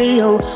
real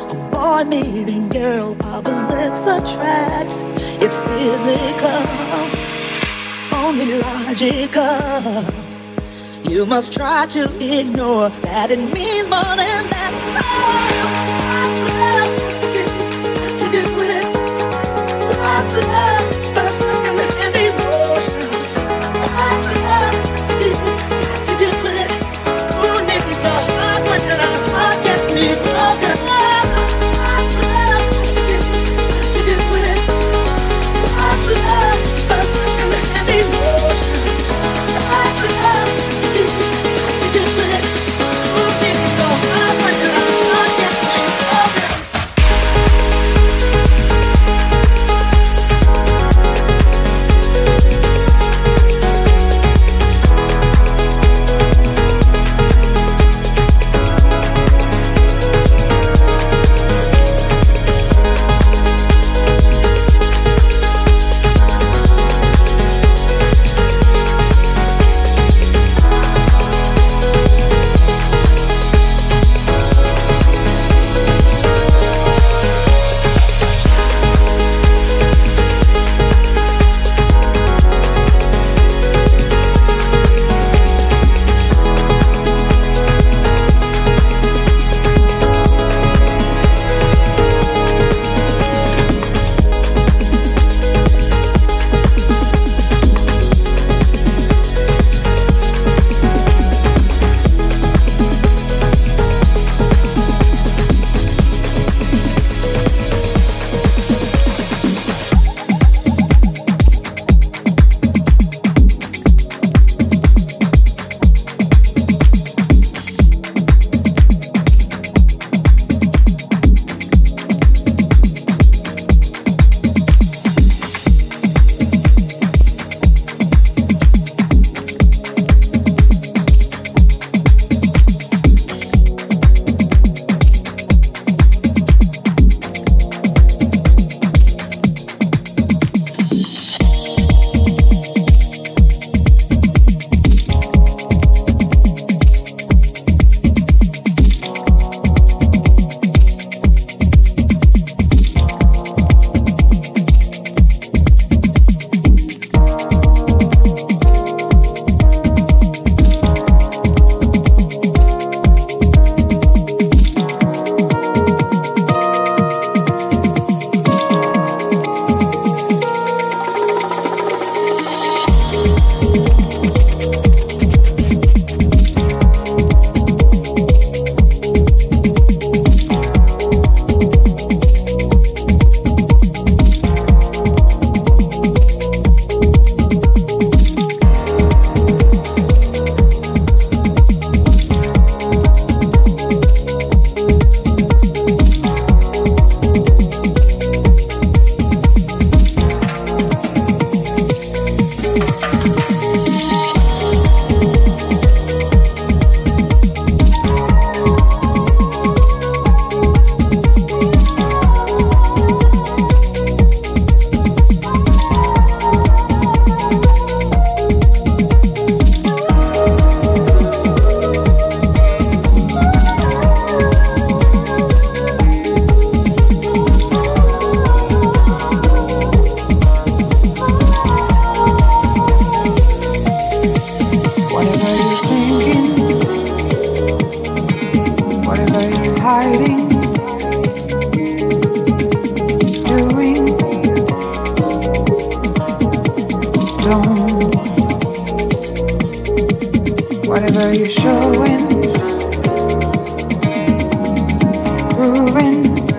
foreign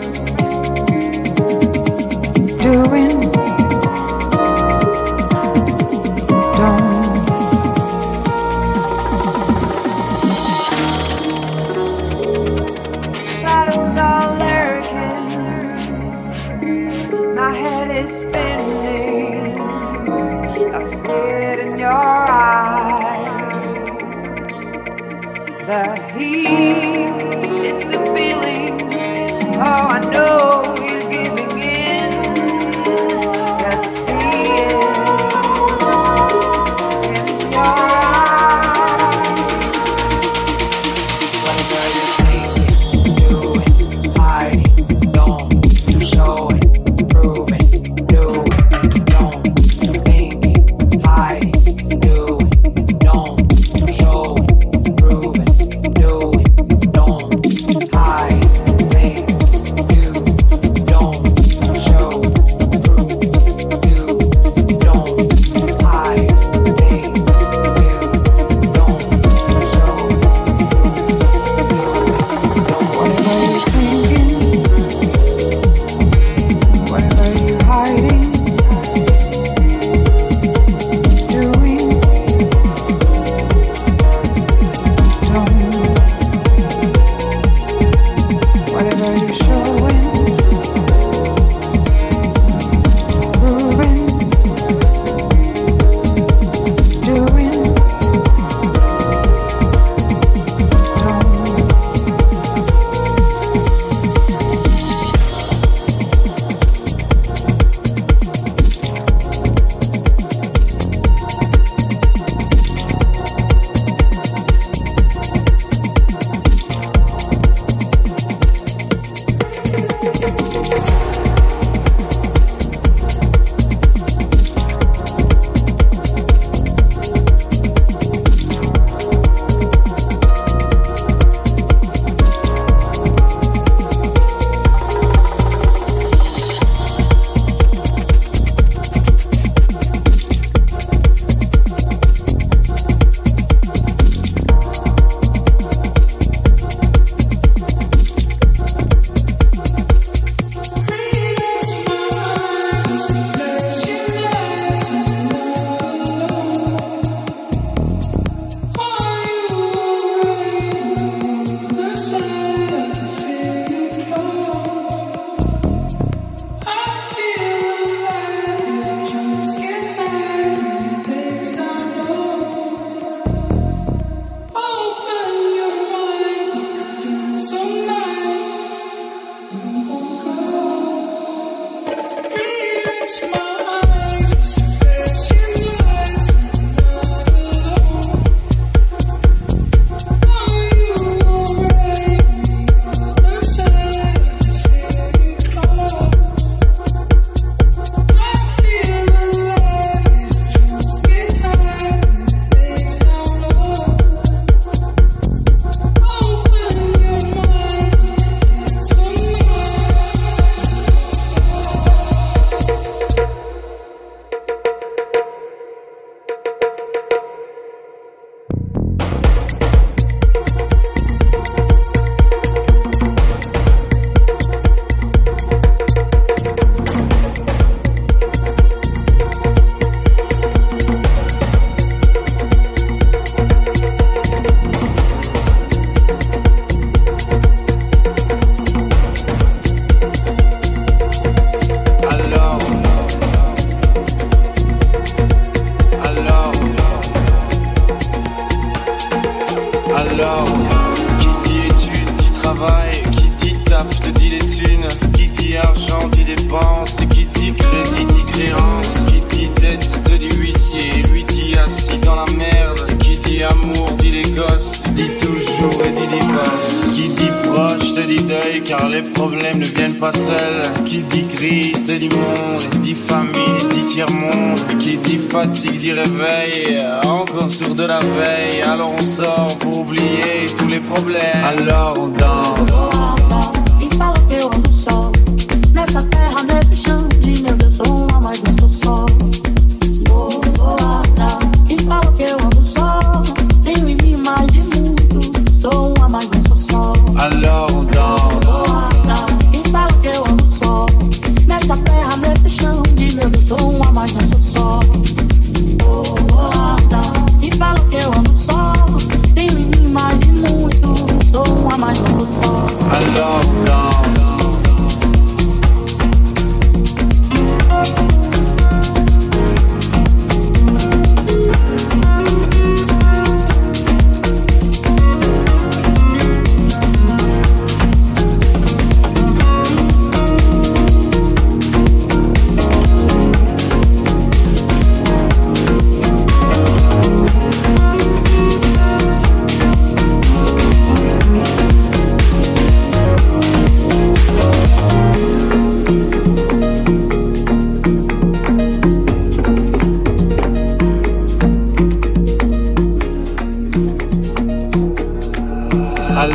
Alors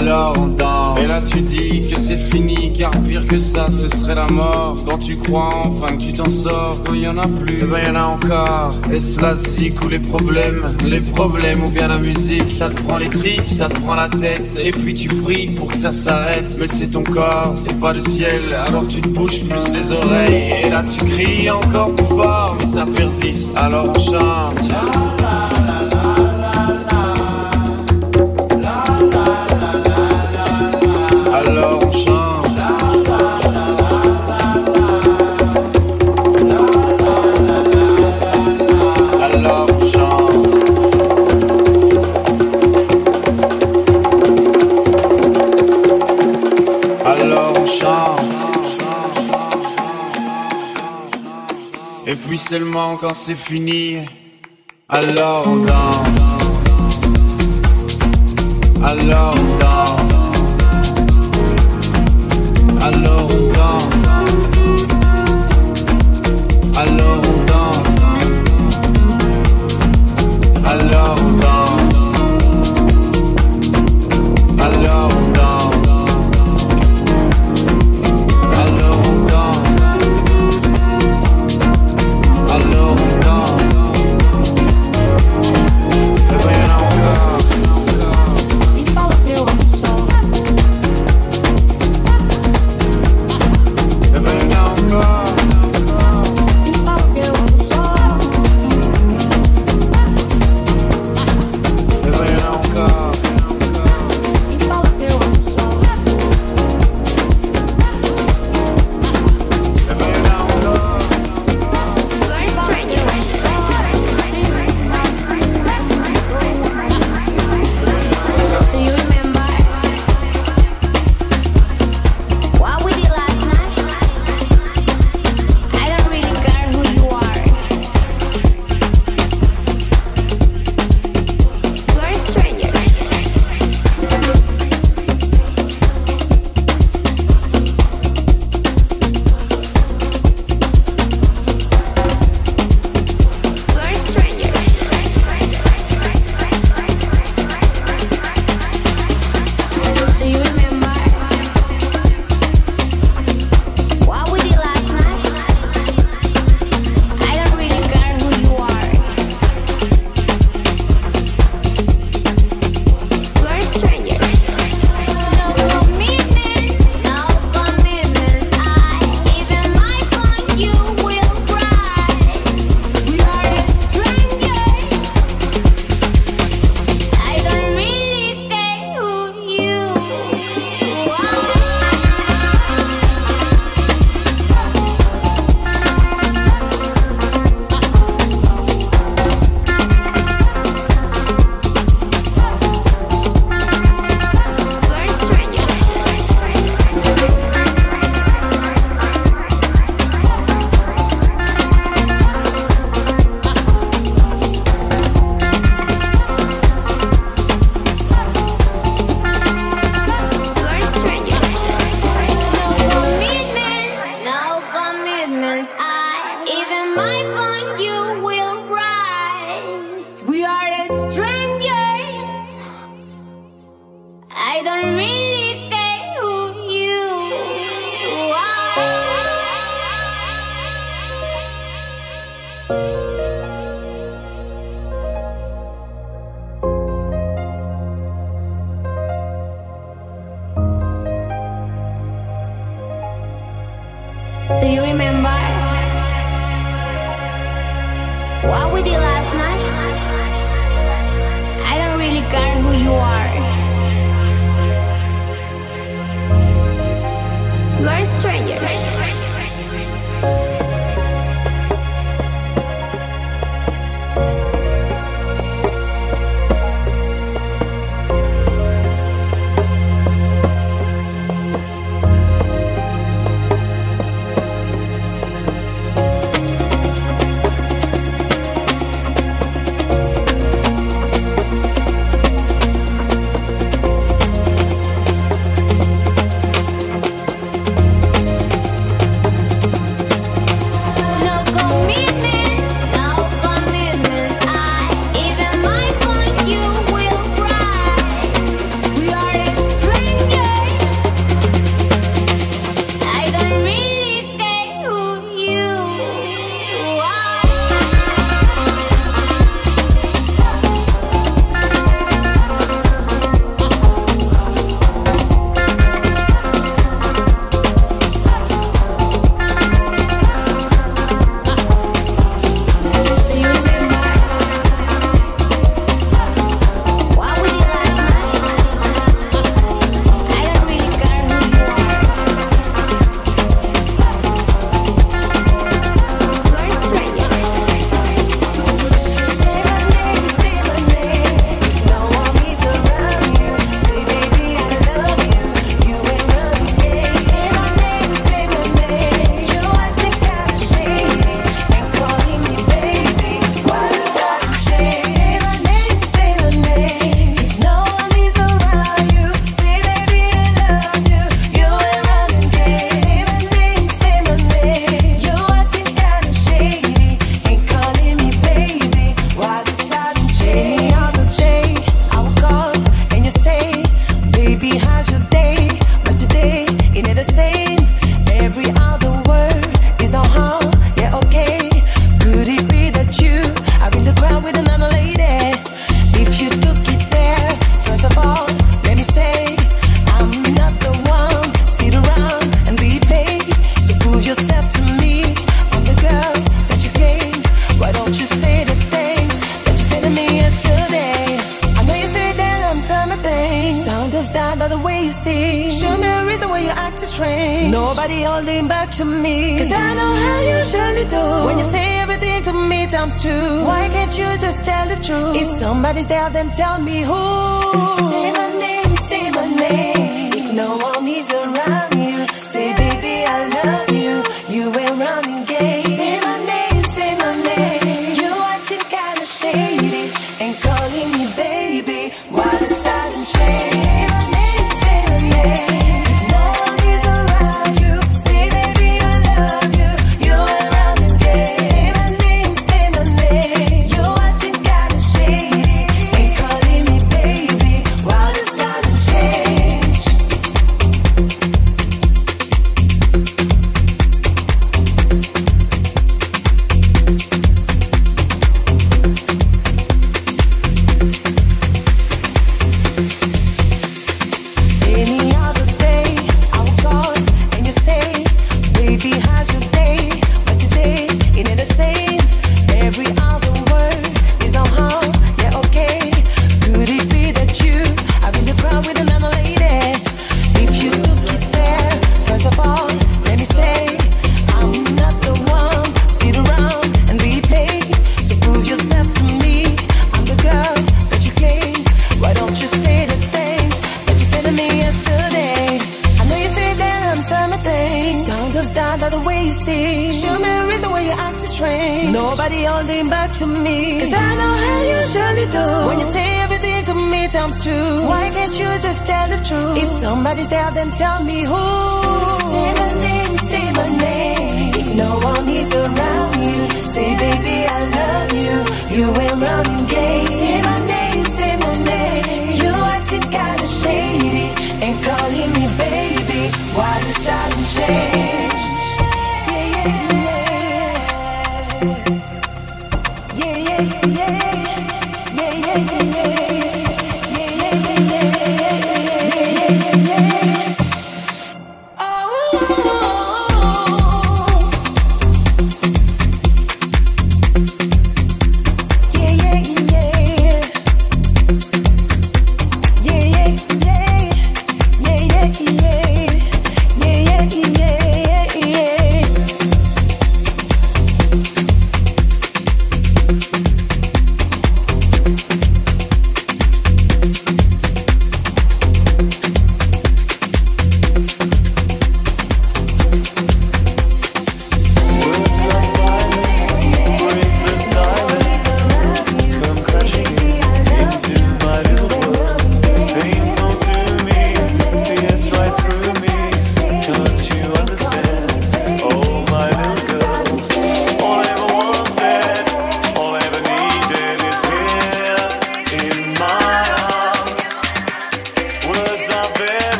alors on danse. Et là tu dis que c'est fini, car pire que ça, ce serait la mort. Quand tu crois enfin que tu t'en sors, quand y en a plus, et ben y en a encore. Et cela ou les problèmes, les problèmes ou bien la musique, ça te prend les tripes, ça te prend la tête, et puis tu pries pour que ça s'arrête. Mais c'est ton corps, c'est pas le ciel, alors tu te bouches plus les oreilles. Et là tu cries encore plus fort, mais ça persiste. Alors on chante. Seulement quand c'est fini, alors on danse. Alors on danse.